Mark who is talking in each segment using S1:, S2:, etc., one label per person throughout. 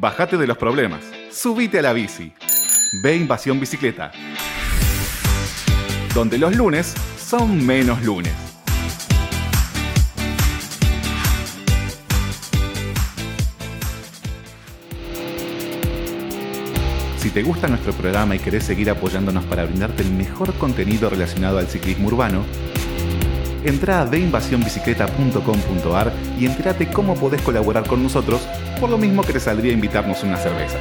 S1: Bájate de los problemas. Subite a la bici. Ve Invasión Bicicleta. Donde los lunes son menos lunes. Si te gusta nuestro programa y querés seguir apoyándonos para brindarte el mejor contenido relacionado al ciclismo urbano, entra a deinvasionbicicleta.com.ar y entérate cómo podés colaborar con nosotros, por lo mismo que te saldría invitarnos una cerveza.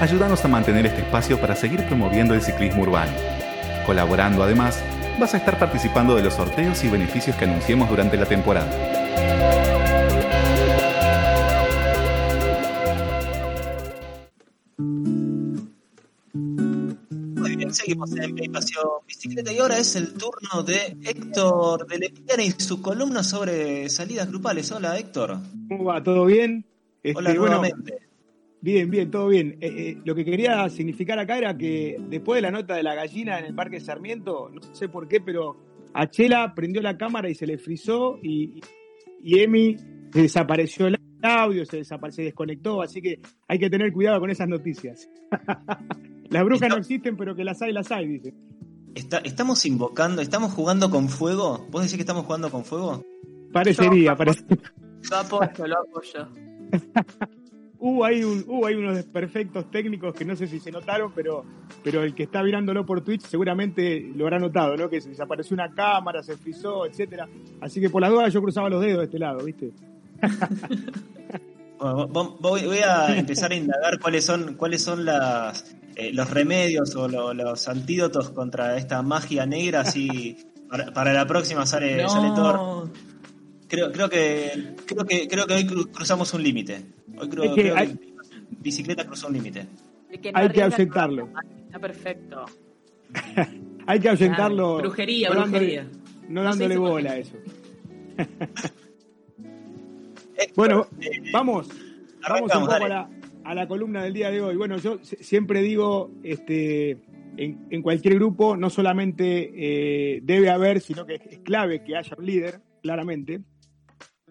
S1: Ayúdanos a mantener este espacio para seguir promoviendo el ciclismo urbano. Colaborando además, vas a estar participando de los sorteos y beneficios que anunciemos durante la temporada.
S2: Seguimos en Mi Pasión Bicicleta y ahora es el turno de Héctor de Lepiana y su columna sobre salidas grupales. Hola Héctor.
S3: ¿Cómo va? ¿Todo bien? Este,
S2: Hola
S3: bueno,
S2: nuevamente.
S3: bien, bien, todo bien. Eh, eh, lo que quería significar acá era que después de la nota de la gallina en el Parque Sarmiento, no sé por qué, pero a Chela prendió la cámara y se le frizó y, y Emi desapareció el audio, se desconectó, así que hay que tener cuidado con esas noticias. las brujas no existen, pero que las hay, las hay, dice.
S2: Está- estamos invocando, estamos jugando con fuego. ¿Vos decís que estamos jugando con fuego?
S3: Parecería, parecería.
S4: Lo apoyo, lo apoyo.
S3: Hubo ahí, un, hubo ahí unos desperfectos técnicos que no sé si se notaron, pero, pero el que está mirándolo por Twitch seguramente lo habrá notado, ¿no? Que se desapareció una cámara, se frizó, etcétera. Así que por las dudas yo cruzaba los dedos de este lado, ¿viste?
S2: Bueno, voy, voy a empezar a indagar cuáles son, cuáles son las, eh, los remedios o lo- los antídotos contra esta magia negra. Así para, para la próxima sale,
S4: No.
S2: sale Thor. Creo, creo que creo que creo que hoy cru- cruzamos un límite. Hoy creo,
S3: Es que
S2: creo
S3: hay-
S2: que bicicleta cruzó un límite.
S4: El que no
S3: Hay que aceptarlo.
S4: Está perfecto.
S3: Hay que ahuyentarlo.
S4: Claro, brujería,
S3: no dándole-
S4: brujería.
S3: No dándole bola a eso. Bueno,
S2: eh,
S3: vamos, vamos un
S2: arrancamos,
S3: poco a la, a la columna del día de hoy. Bueno, yo si- siempre digo, este, en, cualquier grupo no solamente eh, debe haber, sino que es clave que haya un líder, claramente,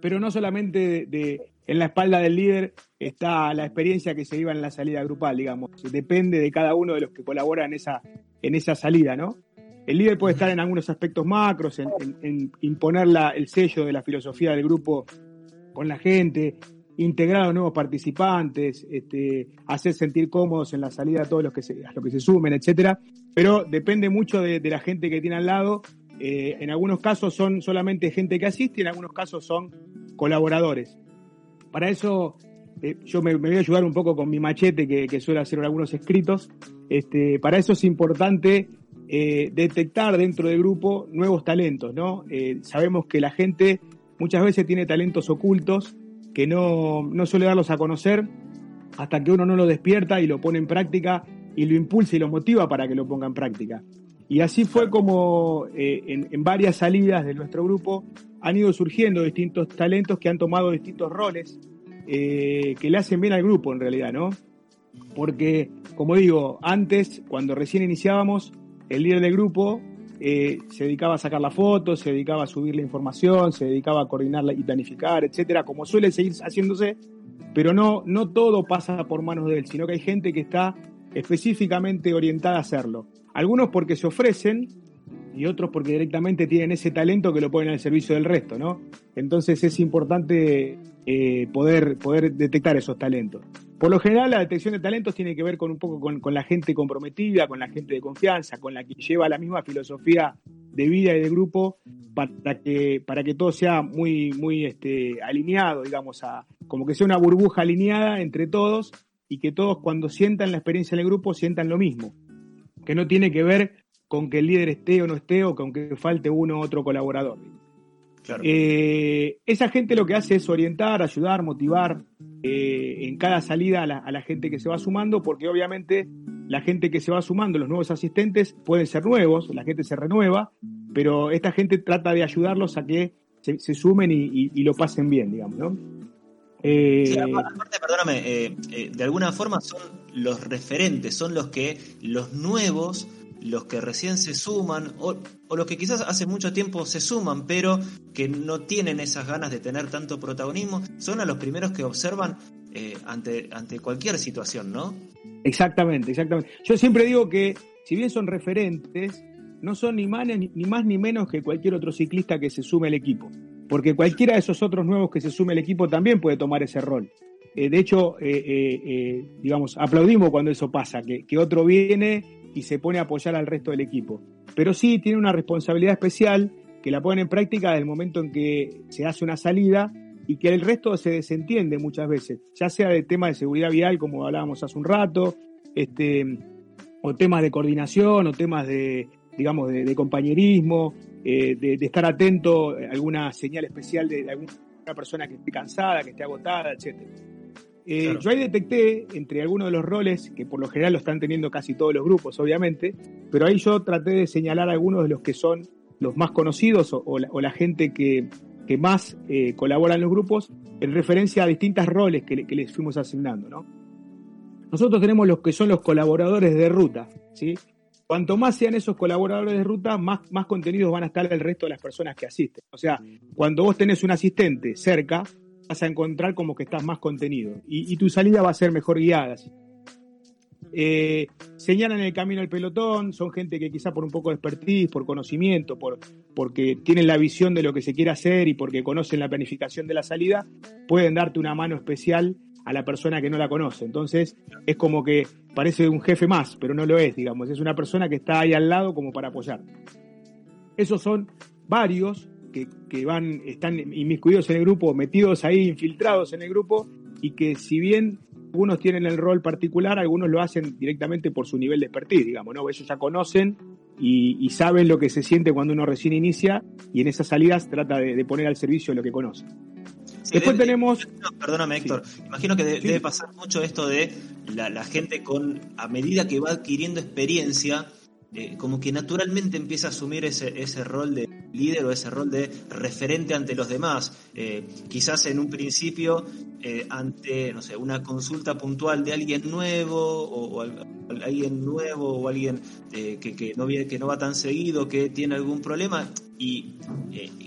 S3: pero no solamente de, en la espalda del líder está la experiencia que se lleva en la salida grupal, digamos. Depende de cada uno de los que colaboran en esa, en esa salida, ¿no? El líder puede estar en algunos aspectos macros, en, en- en imponer la- el sello de la filosofía del grupo con la gente, integrar a nuevos participantes, este, hacer sentir cómodos en la salida a todos los que se, que se sumen, etcétera. Pero depende mucho de, la gente que tiene al lado. Eh, en algunos casos son solamente gente que asiste, en algunos casos son colaboradores. Para eso eh, yo me, voy a ayudar un poco con mi machete que, que suele hacer algunos escritos. Este, para eso es importante eh, detectar dentro del grupo nuevos talentos, ¿no? Sabemos que la gente muchas veces tiene talentos ocultos que no, no suele darlos a conocer hasta que uno no lo despierta y lo pone en práctica y lo impulsa y lo motiva para que lo ponga en práctica. Y así fue como eh, en, en varias salidas de nuestro grupo han ido surgiendo distintos talentos que han tomado distintos roles eh, que le hacen bien al grupo en realidad, ¿no? Porque, como digo, antes, cuando recién iniciábamos, el líder del grupo eh, se dedicaba a sacar la foto, se dedicaba a subir la información, se dedicaba a coordinarla y planificar, etcétera, como suele seguir haciéndose, pero no, no todo pasa por manos de él, sino que hay gente que está específicamente orientada a hacerlo. Algunos porque se ofrecen y otros porque directamente tienen ese talento que lo ponen al servicio del resto, ¿no? Entonces es importante eh, poder, poder detectar esos talentos. Por lo general, la detección de talentos tiene que ver con un poco con, con la gente comprometida, con la gente de confianza, con la que lleva la misma filosofía de vida y de grupo para que, para que todo sea muy, muy este, alineado, digamos, a, como que sea una burbuja alineada entre todos y que todos cuando sientan la experiencia del grupo sientan lo mismo. Que no tiene que ver con que el líder esté o no esté o con que falte uno u otro colaborador.
S2: Claro.
S3: Eh, esa gente lo que hace es orientar, ayudar, motivar eh, en cada salida a la, a la gente que se va sumando, porque obviamente la gente que se va sumando, los nuevos asistentes, pueden ser nuevos, la gente se renueva, pero esta gente trata de ayudarlos a que se, se sumen y, y- y lo pasen bien, digamos, ¿no? Eh,
S2: Sí, apa- aparte, perdóname, eh, eh, de alguna forma son los referentes, son los que los nuevos los que recién se suman o, los que quizás hace mucho tiempo se suman, pero que no tienen esas ganas de tener tanto protagonismo, son a los primeros que observan eh, ante, ante cualquier situación, ¿no?
S3: Exactamente, exactamente. Yo siempre digo que si bien son referentes, no son ni más ni, más ni menos que cualquier otro ciclista que se sume al equipo. Porque cualquiera de esos otros nuevos que se sume al equipo también puede tomar ese rol. Eh, de hecho, eh, digamos, aplaudimos cuando eso pasa, que, que otro viene y se pone a apoyar al resto del equipo. Pero sí tiene una responsabilidad especial que la ponen en práctica desde el momento en que se hace una salida y que el resto se desentiende muchas veces, ya sea de temas de seguridad vial, como hablábamos hace un rato, este, o temas de coordinación, o temas de, digamos, de, compañerismo, eh, de, estar atento a alguna señal especial de, alguna persona que esté cansada, que esté agotada, etc. Eh, yo ahí detecté entre algunos de los roles, que por lo general lo están teniendo casi todos los grupos, obviamente, pero ahí yo traté de señalar algunos de los que son los más conocidos o la gente que, que más eh, colaboran los grupos en referencia a distintos roles que, les fuimos asignando. ¿no? Nosotros tenemos los que son los colaboradores de ruta. ¿sí? Cuanto más sean esos colaboradores de ruta, más, más contenidos van a estar el resto de las personas que asisten. O sea, cuando vos tenés un asistente cerca, vas a encontrar como que estás más contenido y, tu salida va a ser mejor guiada. Eh, señalan el camino al pelotón, son gente que quizá por un poco de expertise, por conocimiento, por, porque tienen la visión de lo que se quiere hacer y porque conocen la planificación de la salida, pueden darte una mano especial a la persona que no la conoce. Entonces es como que parece un jefe más, pero no lo es, digamos, es una persona que está ahí al lado como para apoyar. Esos son varios que, que van, están inmiscuidos en el grupo, metidos ahí, infiltrados en el grupo, y que si bien algunos tienen el rol particular, algunos lo hacen directamente por su nivel de expertise, digamos, ¿no? Ellos ya conocen y, saben lo que se siente cuando uno recién inicia y en esas salidas trata de, poner al servicio lo que conoce. Después tenemos...
S2: perdóname, Héctor. Imagino que debe pasar mucho esto de la, gente con, a medida que va adquiriendo experiencia, eh, como que naturalmente empieza a asumir ese, ese rol de líder o ese rol de referente ante los demás. Eh, quizás en un principio, eh, ante, no sé, una consulta puntual de alguien nuevo o, alguien nuevo o alguien que, que, no, que no va tan seguido, que tiene algún problema, y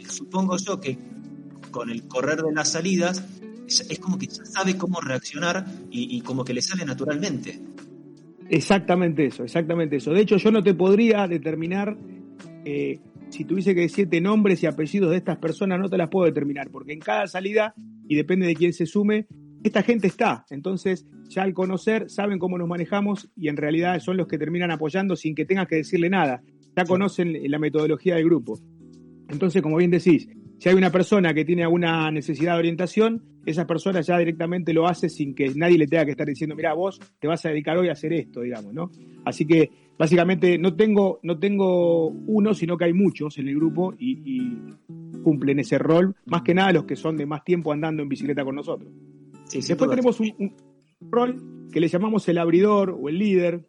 S2: supongo yo que con el correr de las salidas, es, como que ya sabe cómo reaccionar y, como que le sale naturalmente.
S3: Exactamente eso, exactamente eso. De hecho, yo no te podría determinar, eh, si tuviese que decirte nombres y apellidos de estas personas, no te las puedo determinar, porque en cada salida, y depende de quién se sume, esta gente está. Entonces, ya al conocer, saben cómo nos manejamos y en realidad son los que terminan apoyando sin que tengas que decirle nada. Ya conocen la metodología del grupo. Entonces, como bien decís, si hay una persona que tiene alguna necesidad de orientación, esa persona ya directamente lo hace sin que nadie le tenga que estar diciendo, mira, vos te vas a dedicar hoy a hacer esto, digamos, ¿no? Así que básicamente no tengo, no tengo uno, sino que hay muchos en el grupo y, cumplen ese rol, más que nada los que son de más tiempo andando en bicicleta con nosotros. Después tenemos un, un, rol que le llamamos el abridor o el líder,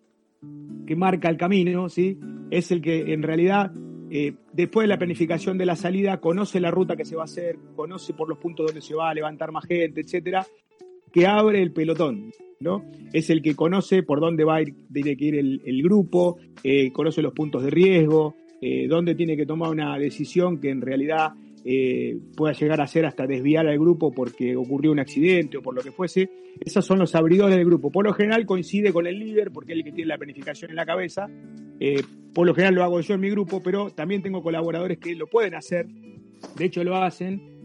S3: que marca el camino, ¿sí? Es el que en realidad eh, después de la planificación de la salida, conoce la ruta que se va a hacer, conoce por los puntos donde se va a levantar más gente, etcétera, que abre el pelotón, ¿no? Es el que conoce por dónde va a ir, tiene que ir el, grupo, eh, conoce los puntos de riesgo, eh, dónde tiene que tomar una decisión que en realidad eh, pueda llegar a ser hasta desviar al grupo porque ocurrió un accidente o por lo que fuese. Esos son los abridores del grupo. Por lo general coincide con el líder porque es el que tiene la planificación en la cabeza. Por lo general lo hago yo en mi grupo, pero también tengo colaboradores que lo pueden hacer. De hecho lo hacen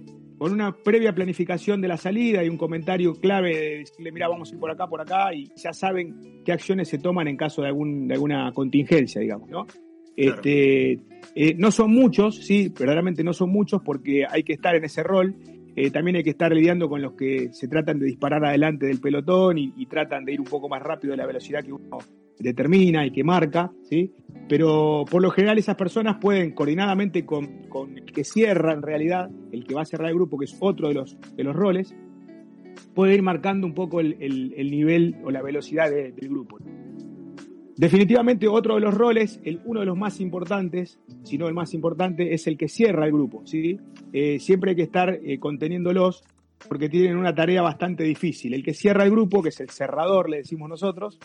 S3: con una previa planificación de la salida y un comentario clave de decirle, mira, vamos a ir por acá, por acá, y ya saben qué acciones se toman en caso de, algún, de alguna contingencia, digamos, ¿no? Este, eh, no son muchos, sí, verdaderamente no son muchos porque hay que estar en ese rol. Eh, también hay que estar lidiando con los que se tratan de disparar adelante del pelotón y, tratan de ir un poco más rápido de la velocidad que uno determina y que marca, ¿sí? Pero por lo general esas personas pueden coordinadamente con, el que cierra en realidad, el que va a cerrar el grupo, que es otro de los, de los roles, puede ir marcando un poco el, nivel o la velocidad del grupo. Definitivamente otro de los roles, el, uno de los más importantes, si no el más importante, es el que cierra el grupo. ¿sí? Eh, siempre hay que estar eh, conteniéndolos porque tienen una tarea bastante difícil. El que cierra el grupo, que es el cerrador, le decimos nosotros,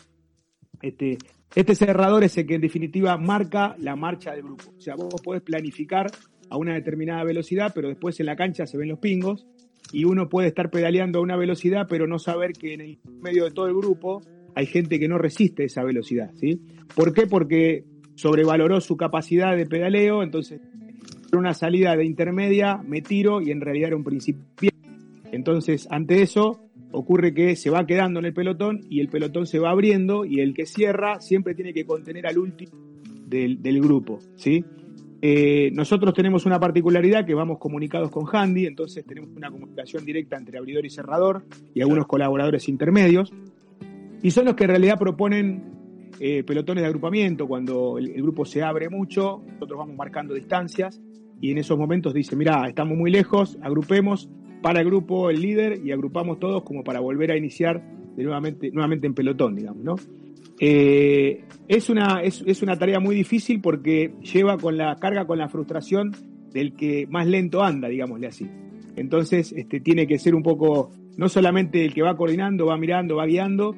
S3: Este, este cerrador es el que en definitiva marca la marcha del grupo. O sea, vos podés planificar a una determinada velocidad, pero después en la cancha se ven los pingos y uno puede estar pedaleando a una velocidad, pero no saber que en el medio de todo el grupo hay gente que no resiste esa velocidad, ¿sí? ¿Por qué? Porque sobrevaloró su capacidad de pedaleo, entonces una salida de intermedia, me tiro y en realidad era un principio. Entonces, ante eso, ocurre que se va quedando en el pelotón y el pelotón se va abriendo y el que cierra siempre tiene que contener al último del, grupo, ¿sí? Eh, nosotros tenemos una particularidad que vamos comunicados con Handy, entonces tenemos una comunicación directa entre abridor y cerrador y algunos colaboradores intermedios, y son los que en realidad proponen eh, pelotones de agrupamiento, cuando el, grupo se abre mucho, nosotros vamos marcando distancias y en esos momentos dice, mira, estamos muy lejos, agrupemos, para el grupo el líder y agrupamos todos como para volver a iniciar de nuevamente, nuevamente en pelotón, digamos, ¿no? Eh, es, una, es, es, una tarea muy difícil porque lleva con la carga, con la frustración del que más lento anda, digámosle así. Entonces, este, tiene que ser un poco, no solamente el que va coordinando, va mirando, va guiando,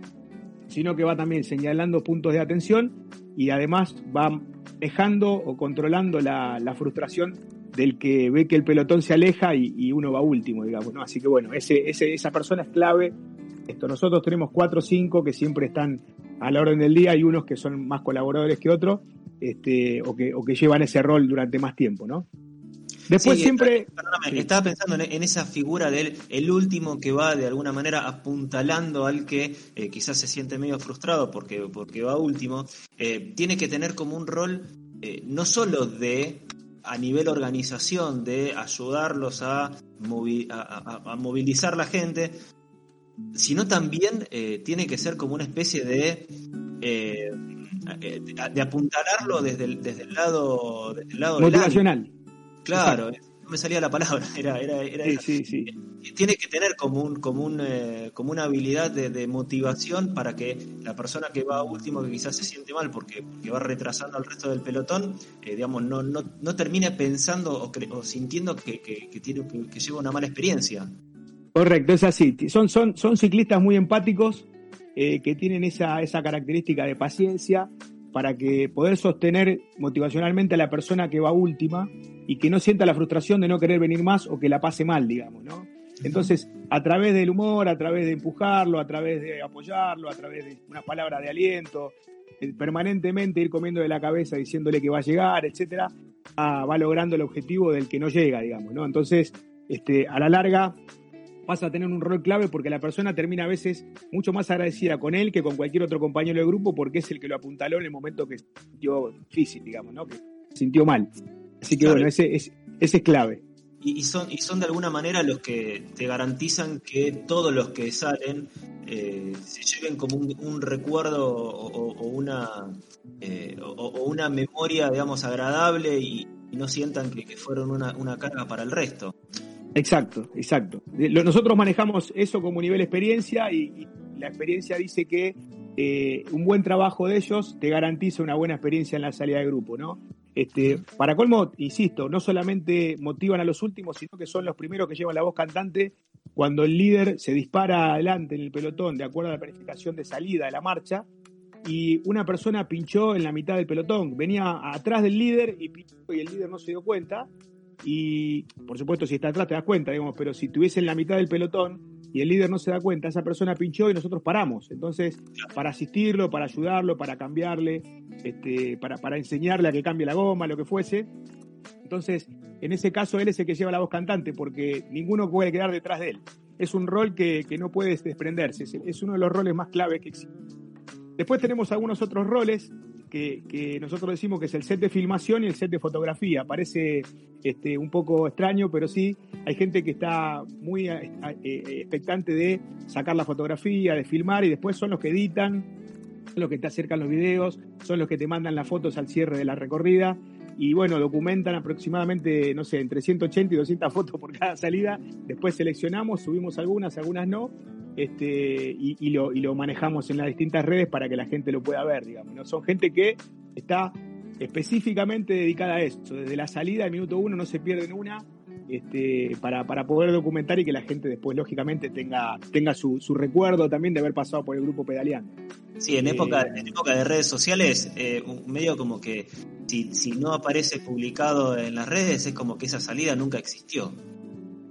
S3: sino que va también señalando puntos de atención y además va dejando o controlando la, frustración del que ve que el pelotón se aleja y, uno va último, digamos, ¿no? Así que bueno, ese, esa persona es clave. Esto, nosotros tenemos cuatro o cinco que siempre están a la orden del día y unos que son más colaboradores que otros, este, o, que, o que llevan ese rol durante más tiempo, ¿no?
S2: Después siempre. estaba pensando en, esa figura del el último que va de alguna manera apuntalando al que eh, quizás se siente medio frustrado porque, porque va último. Eh, tiene que tener como un rol eh, no solo de a nivel organización, de ayudarlos a, a, movilizar la gente, sino también tiene que ser como una especie de. de, apuntalarlo desde el, desde el lado, desde el lado
S3: motivacional.
S2: Claro, no me salía la palabra, era, era, era
S3: sí, sí,
S2: Tiene que tener como un, como un, eh, como una habilidad de, motivación para que la persona que va último, que quizás se siente mal porque, porque va retrasando al resto del pelotón, eh, digamos, no, no, no termine pensando o, sintiendo que, que, tiene, que, lleva una mala experiencia.
S3: Correcto, es así. Son, son, son ciclistas muy empáticos eh, que tienen esa, esa característica de paciencia para que poder sostener motivacionalmente a la persona que va última y que no sienta la frustración de no querer venir más o que la pase mal, digamos, ¿no? Entonces, a través del humor, a través de empujarlo, a través de apoyarlo, a través de una palabra de aliento, permanentemente ir comiendo de la cabeza diciéndole que va a llegar, etcétera, va logrando el objetivo del que no llega, digamos, ¿no? Entonces, este, a la larga pasa a tener un rol clave porque la persona termina a veces mucho más agradecida con él que con cualquier otro compañero del grupo porque es el que lo apuntaló en el momento que sintió difícil, digamos, ¿no? Que sintió mal. Así que bueno, ese, ese, es clave.
S2: Y, son, y son de alguna manera los que te garantizan que todos los que salen eh, se lleven como un, recuerdo o, una, eh, o, una memoria, digamos, agradable y, no sientan que, fueron una, una, carga para el resto.
S3: Exacto, exacto. Nosotros manejamos eso como nivel experiencia y, la experiencia dice que eh, un buen trabajo de ellos te garantiza una buena experiencia en la salida de grupo, ¿no? Este, para colmo, insisto, no solamente motivan a los últimos, sino que son los primeros que llevan la voz cantante cuando el líder se dispara adelante en el pelotón de acuerdo a la planificación de salida de la marcha y una persona pinchó en la mitad del pelotón, venía atrás del líder y pinchó y el líder no se dio cuenta y por supuesto si está atrás te das cuenta, digamos, pero si estuviese en la mitad del pelotón y el líder no se da cuenta, esa persona pinchó y nosotros paramos. Entonces, para asistirlo, para ayudarlo, para cambiarle, este, para, para enseñarle a que cambie la goma, lo que fuese. Entonces, en ese caso, él es el que lleva la voz cantante, porque ninguno puede quedar detrás de él. Es un rol que, que no puede desprenderse, es uno de los roles más claves que existen. Después tenemos algunos otros roles que, nosotros decimos que es el set de filmación y el set de fotografía. Parece este, un poco extraño, pero sí, hay gente que está muy eh, eh, expectante de sacar la fotografía, de filmar, y después son los que editan, son los que te acercan los videos, son los que te mandan las fotos al cierre de la recorrida. Y bueno, documentan aproximadamente, no sé, entre 180 y 200 fotos por cada salida. Después seleccionamos, subimos algunas, algunas no este, y, lo, y, lo, manejamos en las distintas redes para que la gente lo pueda ver, digamos. ¿no? Son gente que está específicamente dedicada a eso. Desde la salida del minuto uno no se pierden una este, para, para poder documentar y que la gente después, lógicamente, tenga, tenga su, su recuerdo también de haber pasado por el grupo pedaleando.
S2: Sí, en época, en época de redes sociales, eh, un medio como que si, si no aparece publicado en las redes, es como que esa salida nunca existió.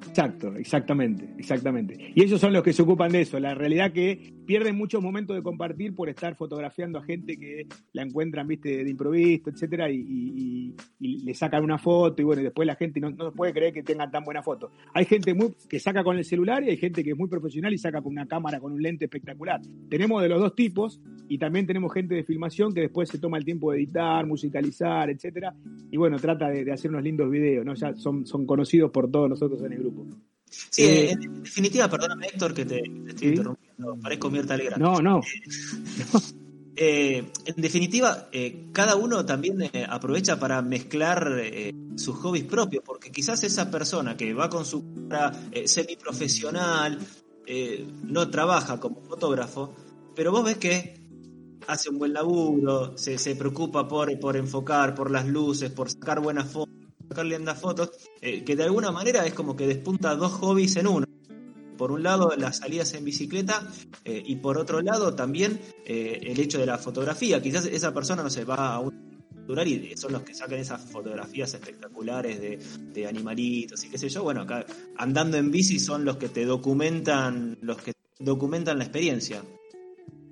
S3: Exacto, exactamente, exactamente. Y ellos son los que se ocupan de eso. La realidad que pierden muchos momentos de compartir por estar fotografiando a gente que la encuentran, viste, de improviso, etcétera, y, le sacan una foto y bueno, después la gente no, no, puede creer que tengan tan buena foto. Hay gente muy, que saca con el celular y hay gente que es muy profesional y saca con una cámara, con un lente espectacular. Tenemos de los dos tipos y también tenemos gente de filmación que después se toma el tiempo de editar, musicalizar, etcétera, y bueno, trata de, hacer unos lindos videos, ¿no? Ya son conocidos por todos nosotros en el grupo.
S2: Sí, eh, en definitiva, perdóname Héctor que te, estoy interrumpiendo, parezco Mirta Alegra.
S3: No, no.
S2: Eh, en definitiva, eh, cada uno también aprovecha para mezclar sus hobbies propios, porque quizás esa persona que va con su cara semiprofesional, no trabaja como fotógrafo, pero vos ves que hace un buen laburo, se, se preocupa por, por enfocar, por las luces, por sacar buenas fotos sacarle lindas fotos, eh, que de alguna manera es como que despunta dos hobbies en uno. Por un lado, las salidas en bicicleta eh, y por otro lado también eh, el hecho de la fotografía. Quizás esa persona no se va a un y son los que sacan esas fotografías espectaculares de, de, animalitos y qué sé yo. Bueno, acá andando en bici son los que te documentan, los que documentan la experiencia.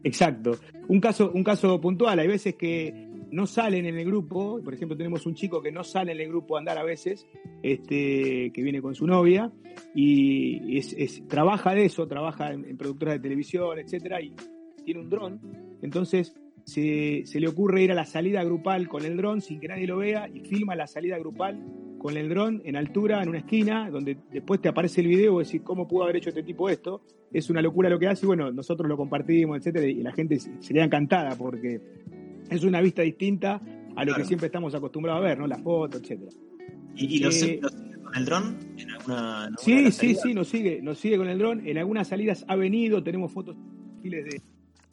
S3: Exacto. Un caso, un caso puntual, hay veces que no salen en el grupo, por ejemplo tenemos un chico que no sale en el grupo a andar a veces, este, que viene con su novia y trabaja de eso, trabaja en, productoras de televisión, etcétera, y tiene un dron, entonces se, le ocurre ir a la salida grupal con el dron sin que nadie lo vea y filma la salida grupal con el dron en altura, en una esquina, donde después te aparece el video y decís, ¿cómo pudo haber hecho este tipo esto? Es una locura lo que hace y bueno, nosotros lo compartimos, etcétera, y la gente sería encantada porque es una vista distinta a lo que siempre estamos acostumbrados a ver, ¿no? La foto, etcétera.
S2: ¿Y, lo, sigue, con el dron? ¿En alguna,
S3: sí, sí, sí, nos sigue, nos sigue con el dron. En algunas salidas ha venido, tenemos fotos de,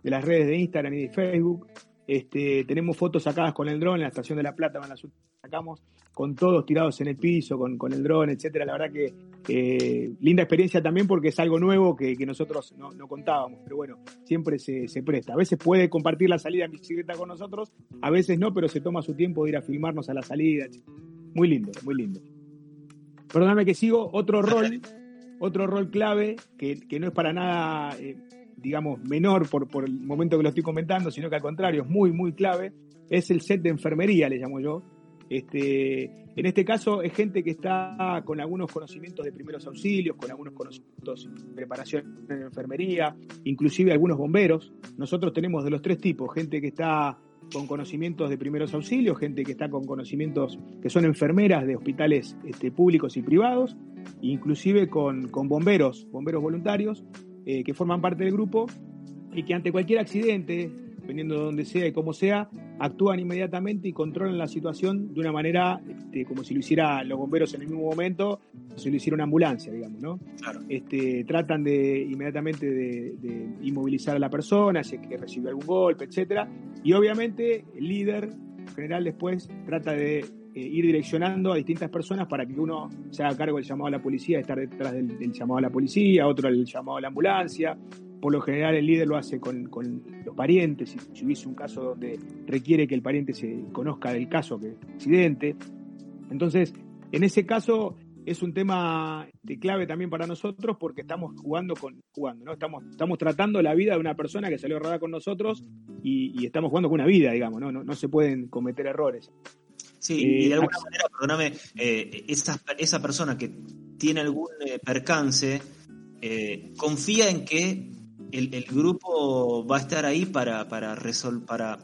S3: de las redes de Instagram y de Facebook. Este, tenemos fotos sacadas con el dron en la estación de La Plata, en la sacamos con todos tirados en el piso, con, con el dron, etcétera. La verdad que eh, linda experiencia también porque es algo nuevo que, nosotros no, contábamos, pero bueno, siempre se, presta. A veces puede compartir la salida en bicicleta con nosotros, a veces no, pero se toma su tiempo de ir a filmarnos a la salida. Muy lindo, muy lindo. Perdóname que sigo, otro rol, otro rol clave que, no es para nada... Eh, digamos, menor por, por el momento que lo estoy comentando, sino que al contrario es muy, muy clave, es el set de enfermería, le llamo yo. Este, en este caso es gente que está con algunos conocimientos de primeros auxilios, con algunos conocimientos de preparación en enfermería, inclusive algunos bomberos. Nosotros tenemos de los tres tipos, gente que está con conocimientos de primeros auxilios, gente que está con conocimientos que son enfermeras de hospitales este, públicos y privados, inclusive con, con bomberos, bomberos voluntarios, eh, que forman parte del grupo y que ante cualquier accidente, dependiendo de dónde sea y cómo sea, actúan inmediatamente y controlan la situación de una manera este, como si lo hiciera los bomberos en el mismo momento, o si lo hiciera una ambulancia, digamos, ¿no? Este, tratan de inmediatamente de, inmovilizar a la persona, si es que recibió algún golpe, etcétera, y obviamente el líder general después trata de eh, ir direccionando a distintas personas para que uno se haga cargo del llamado a la policía, estar detrás del, llamado a la policía, otro el llamado a la ambulancia. Por lo general el líder lo hace con, los parientes, si, si, hubiese un caso donde requiere que el pariente se conozca del caso, que es accidente. Entonces, en ese caso es un tema de clave también para nosotros porque estamos jugando con jugando, ¿no? Estamos, estamos tratando la vida de una persona que salió rodada con nosotros y, estamos jugando con una vida, digamos, ¿no? No, no se pueden cometer errores.
S2: Sí, y de eh, alguna manera, perdóname, eh, esa, esa, persona que tiene algún eh, percance confía en que el, el, grupo va a estar ahí para, para, para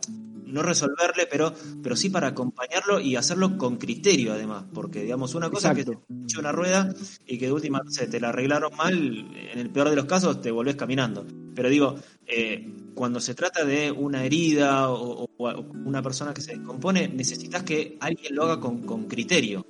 S2: no resolverle, pero, pero sí para acompañarlo y hacerlo con criterio además, porque digamos, una cosa es que te una rueda y que de última se te la arreglaron mal, en el peor de los casos te volvés caminando. Pero digo, eh, cuando se trata de una herida o, una persona que se descompone, necesitas que alguien lo haga con, con criterio.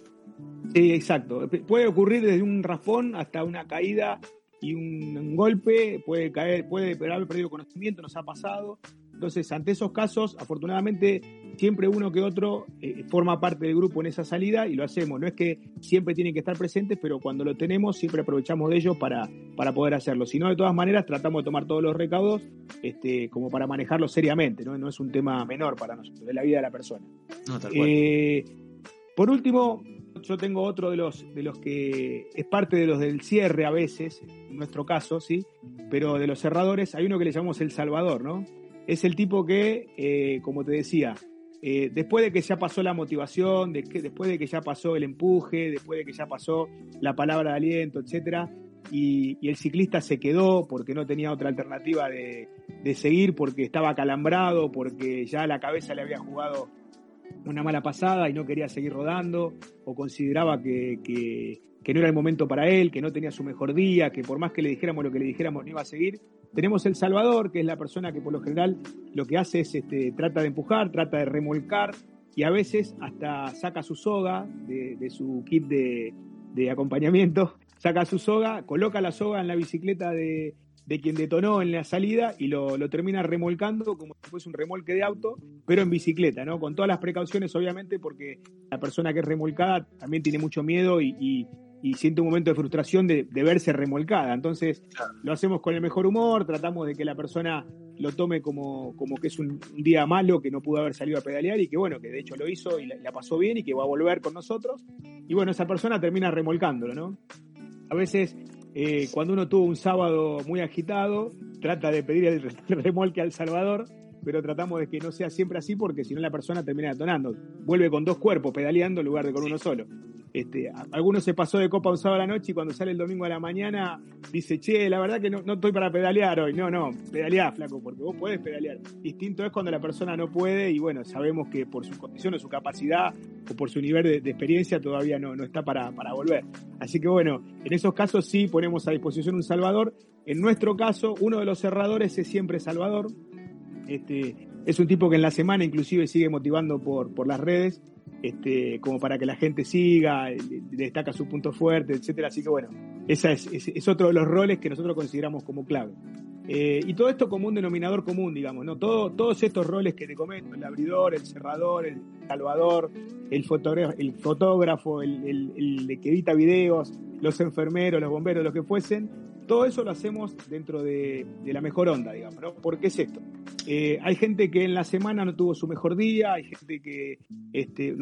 S3: Sí, exacto. Puede ocurrir desde un raspón hasta una caída y un, golpe, puede caer, puede haber perdido conocimiento, nos ha pasado, Entonces, ante esos casos, afortunadamente, siempre uno que otro eh, forma parte del grupo en esa salida y lo hacemos. No es que siempre tienen que estar presentes, pero cuando lo tenemos, siempre aprovechamos de ellos para, para poder hacerlo. Si no, de todas maneras, tratamos de tomar todos los recaudos este, como para manejarlo seriamente, ¿no? No es un tema menor para nosotros, de la vida de la persona. Eh, por último, yo tengo otro de los, de los que es parte de los del cierre a veces, en nuestro caso, ¿sí? Pero de los cerradores, hay uno que le llamamos El Salvador, ¿no? Es el tipo que, eh, como te decía, eh, después de que ya pasó la motivación, después de que ya pasó el empuje, después de que ya pasó la palabra de aliento, etcétera, y, el ciclista se quedó porque no tenía otra alternativa de, de seguir, porque estaba calambrado, porque ya la cabeza le había jugado una mala pasada y no quería seguir rodando, o consideraba que, que, no era el momento para él, que no tenía su mejor día, que por más que le dijéramos lo que le dijéramos no iba a seguir. Tenemos el Salvador, que es la persona que por lo general lo que hace es este, trata de empujar, trata de remolcar y a veces hasta saca su soga de, su kit de, acompañamiento, saca su soga, coloca la soga en la bicicleta de, de quien detonó en la salida y lo, termina remolcando como si fuese un remolque de auto, pero en bicicleta, ¿no? Con todas las precauciones, obviamente, porque la persona que es remolcada también tiene mucho miedo y, siente un momento de frustración de, verse remolcada. Entonces, lo hacemos con el mejor humor, tratamos de que la persona lo tome como, como que es un, día malo, que no pudo haber salido a pedalear y que, bueno, que de hecho lo hizo y la pasó bien y que va a volver con nosotros. Y bueno, esa persona termina remolcándolo, ¿no? A veces eh, cuando uno tuvo un sábado muy agitado, trata de pedir el remolque al Salvador, pero tratamos de que no sea siempre así porque si no la persona termina detonando. Vuelve con dos cuerpos pedaleando en lugar de con uno solo. Este, alguno se pasó de copa un sábado a la noche y cuando sale el domingo a la mañana dice, che, la verdad que no, no estoy para pedalear hoy. No, no, pedaleá, flaco, porque vos podés pedalear. Distinto es cuando la persona no puede y bueno, sabemos que por su condición o su capacidad o por su nivel de, experiencia todavía no, no está para, para volver. Así que bueno, en esos casos sí ponemos a disposición un Salvador. En nuestro caso, uno de los cerradores es siempre Salvador. Este, es un tipo que en la semana inclusive sigue motivando por, por las redes este, como para que la gente siga, destaca su punto fuerte, etcétera. Así que bueno, ese es, otro de los roles que nosotros consideramos como clave. Eh, y todo esto como un denominador común, digamos, ¿no? Todo, todos estos roles que te comento, el abridor, el cerrador, el salvador, el, fotógrafo, el, fotógrafo, el, que edita videos, los enfermeros, los bomberos, lo que fuesen, todo eso lo hacemos dentro de, la mejor onda, digamos, ¿no? ¿Por qué es esto? Eh, hay gente que en la semana no tuvo su mejor día, hay gente que este,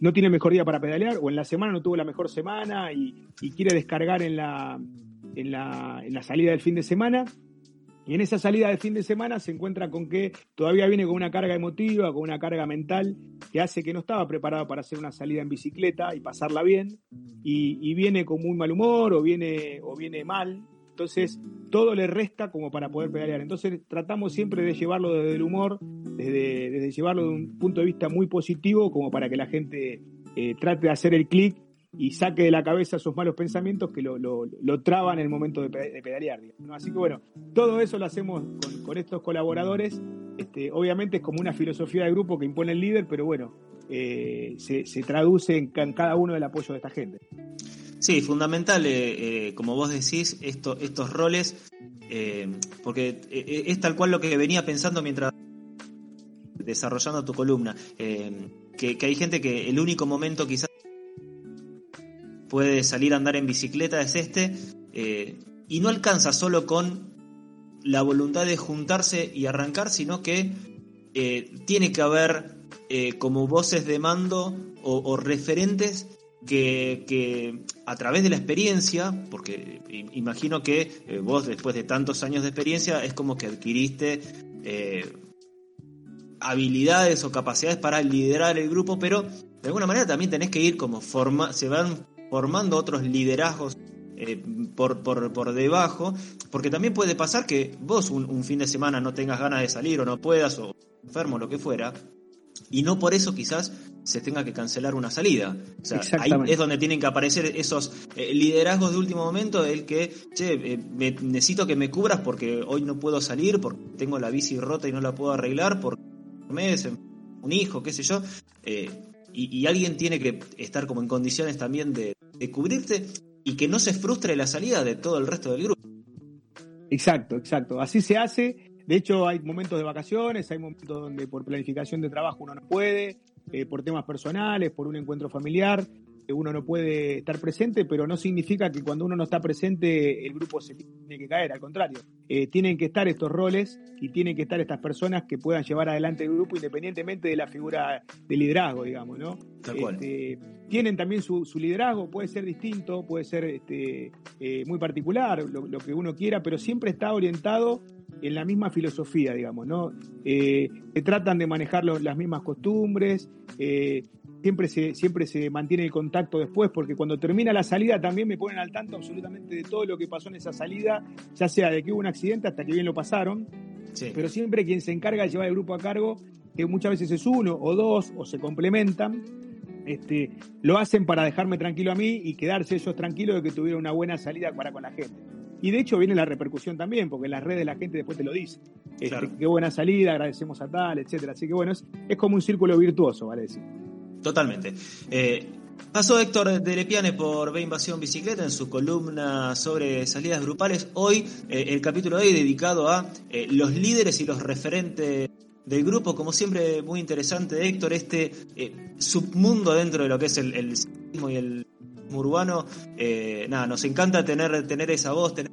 S3: no, tiene el mejor día para pedalear, o en la semana no tuvo la mejor semana y, quiere descargar en la salida del fin de semana. Y en esa salida de fin de semana se encuentra con que todavía viene con una carga emotiva, con una carga mental que hace que no estaba preparado para hacer una salida en bicicleta y pasarla bien. Y, y viene con muy mal humor o viene, o viene mal entonces, todo le resta como para poder pedalear. Entonces, tratamos siempre de llevarlo desde el humor, desde, llevarlo de un punto de vista muy positivo, como para que la gente eh, trate de hacer el clic y saque de la cabeza esos malos pensamientos que lo, traban en el momento de, pedalear. Así que bueno, todo eso lo hacemos con, estos colaboradores. Este, obviamente es como una filosofía de grupo que impone el líder, pero bueno, eh, se, traduce en, en cada uno del apoyo de esta gente.
S2: Sí, fundamental, eh, eh, como vos decís, esto, estos roles, eh, porque es tal cual lo que venía pensando mientras desarrollando tu columna, que, hay gente que el único momento quizás puede salir a andar en bicicleta es este, y no alcanza solo con la voluntad de juntarse y arrancar, sino que tiene que haber como voces de mando o referentes que, a través de la experiencia, porque imagino que eh, vos después de tantos años de experiencia es como que adquiriste eh, habilidades o capacidades para liderar el grupo, pero de alguna manera también tenés que ir como forma, se van formando otros liderazgos eh, por, por, por, debajo, porque también puede pasar que vos un, un, fin de semana no tengas ganas de salir o no puedas o enfermo lo que fuera, y no por eso quizás se tenga que cancelar una salida. O sea, ahí es donde tienen que aparecer esos eh, liderazgos de último momento, el que, che, eh, necesito que me cubras porque hoy no puedo salir, porque tengo la bici rota y no la puedo arreglar, porque me un hijo, qué sé yo. Eh, y, alguien tiene que estar como en condiciones también de, de cubrirte y que no se frustre la salida de todo el resto del grupo.
S3: Exacto, exacto. Así se hace de hecho, hay momentos de vacaciones, hay momentos donde por planificación de trabajo uno no puede, eh, por temas personales, por un encuentro familiar, uno no puede estar presente, pero no significa que cuando uno no está presente el grupo se tiene que caer, al contrario. Eh, tienen que estar estos roles y tienen que estar estas personas que puedan llevar adelante el grupo independientemente de la figura de liderazgo, digamos, ¿no? Este, tienen también su, liderazgo, puede ser distinto, puede ser este, eh, muy particular, lo, que uno quiera, pero siempre está orientado en la misma filosofía, digamos, ¿no? Eh, se tratan de manejar las mismas costumbres, eh, siempre se, siempre se mantiene el contacto después, porque cuando termina la salida también me ponen al tanto absolutamente de todo lo que pasó en esa salida, ya sea de que hubo un accidente hasta que bien lo pasaron, pero siempre quien se encarga de llevar el grupo a cargo, que muchas veces es uno o dos o se complementan, este, lo hacen para dejarme tranquilo a mí y quedarse ellos tranquilos de que tuvieron una buena salida para con la gente. Y de hecho viene la repercusión también, porque en las redes la gente después te lo dice. Este, qué buena salida, agradecemos a tal, etcétera. Así que bueno, es, es como un círculo virtuoso, vale decir.
S2: Totalmente. Eh, pasó Héctor de Lepiane por Ve Invasión Bicicleta en su columna sobre salidas grupales. Hoy, eh, el capítulo de hoy dedicado a eh, los líderes y los referentes del grupo. Como siempre, muy interesante, Héctor, este submundo dentro de lo que es el, el y el urbano. nada, nos encanta tener, tener esa voz, tener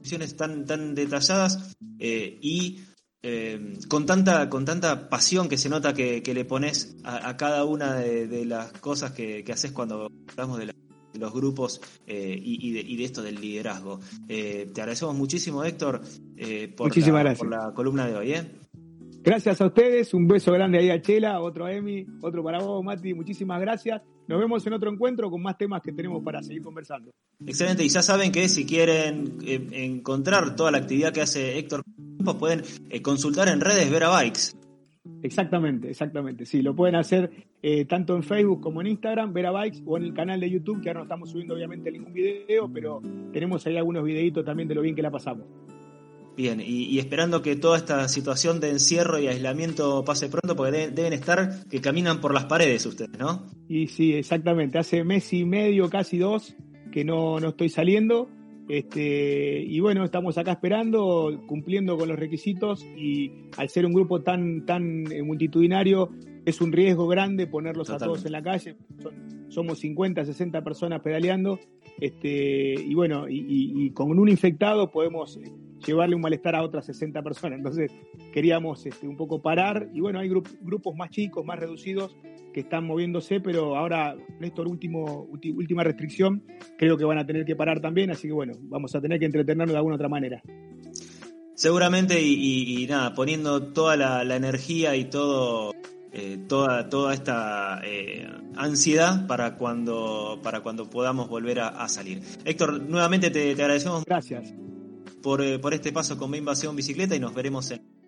S2: visiones tan, tan detalladas y eh, con, tanta, con tanta pasión que se nota que, le pones a, cada una de, las cosas que, haces cuando hablamos de, los grupos eh, y, de, esto del liderazgo. Eh, te agradecemos muchísimo, Héctor, por, la, por la columna de hoy.
S3: Gracias a ustedes, un beso grande ahí a Chela, otro a Emi, otro para vos, Mati, muchísimas gracias. Nos vemos en otro encuentro con más temas que tenemos para seguir conversando.
S2: Excelente, y ya saben que si quieren encontrar toda la actividad que hace Héctor pueden eh, consultar en redes Vera Bikes.
S3: Exactamente, exactamente. Sí, lo pueden hacer eh, tanto en Facebook como en Instagram, Vera Bikes, o en el canal de YouTube, que ahora no estamos subiendo obviamente ningún video, pero tenemos ahí algunos videitos también de lo bien que la pasamos.
S2: Bien, y, esperando que toda esta situación de encierro y aislamiento pase pronto, porque deben estar que caminan por las paredes ustedes, ¿no?
S3: Y sí, exactamente. Hace mes y medio, casi dos, que no, no estoy saliendo este, y bueno, estamos acá esperando, cumpliendo con los requisitos y al ser un grupo tan, tan eh, multitudinario, es un riesgo grande ponerlos a todos en la calle. somos 50, 60 personas pedaleando. Este, y bueno, y, con un infectado podemos eh, llevarle un malestar a otras 60 personas. Entonces queríamos este, un poco parar. Y bueno, hay grupos más chicos, más reducidos, que están moviéndose, pero ahora esta último, última restricción creo que van a tener que parar también, así que bueno, vamos a tener que entretenernos de alguna otra manera.
S2: Seguramente y, nada, poniendo toda la, energía y todo, eh, toda, toda esta eh, ansiedad para cuando, para cuando podamos volver a, salir. Héctor, nuevamente te, agradecemos.
S3: Gracias.
S2: Por, eh, por este paso con Mi Invasión Bicicleta y nos veremos en